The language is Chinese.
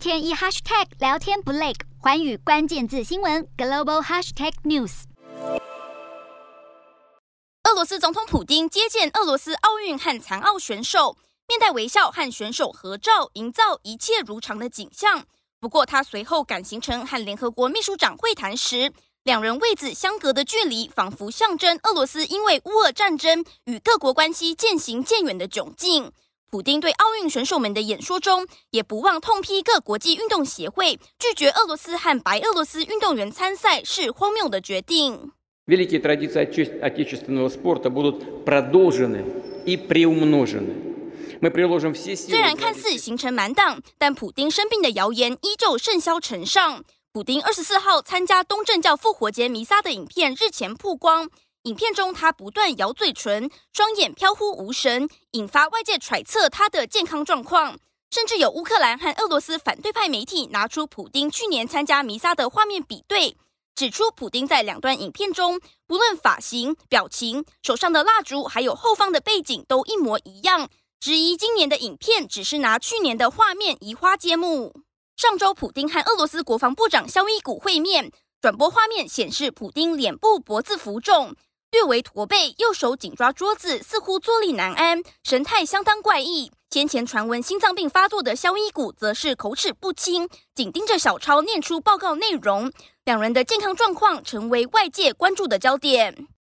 天一 hashtag 聊天不累，寰宇关键字新闻 global hashtag news。俄罗斯总统普丁接见俄罗斯奥运和残奥选手，面带微笑和选手合照，营造一切如常的景象。不过，他随后赶行程和联合国秘书长会谈时，两人位子相隔的距离，仿佛象征俄罗斯因为乌俄战争与各国关系渐行渐远的窘境。普丁对奥运选手们的演说中，也不忘痛批各国际运动协会拒绝俄罗斯和白俄罗斯运动员参赛是荒谬的决定。虽然看似行程满档，但普丁生病的谣言依旧甚嚣尘上。普丁二十四号参加东正教复活节弥撒的影片日前曝光。影片中，他不断咬嘴唇，双眼飘忽无神，引发外界揣测他的健康状况。甚至有乌克兰和俄罗斯反对派媒体拿出普丁去年参加弥撒的画面比对，指出普丁在两段影片中，不论发型、表情、手上的蜡烛，还有后方的背景都一模一样，质疑今年的影片只是拿去年的画面移花接木。上周，普丁和俄罗斯国防部长肖伊古会面，转播画面显示，普丁脸部、脖子浮肿。略为驼背，右手紧抓桌子，似乎坐立难安，神态相当怪异。先前传闻心脏病发作的萧一谷则是口齿不清，紧盯着小抄念出报告内容。两人的健康状况成为外界关注的焦点。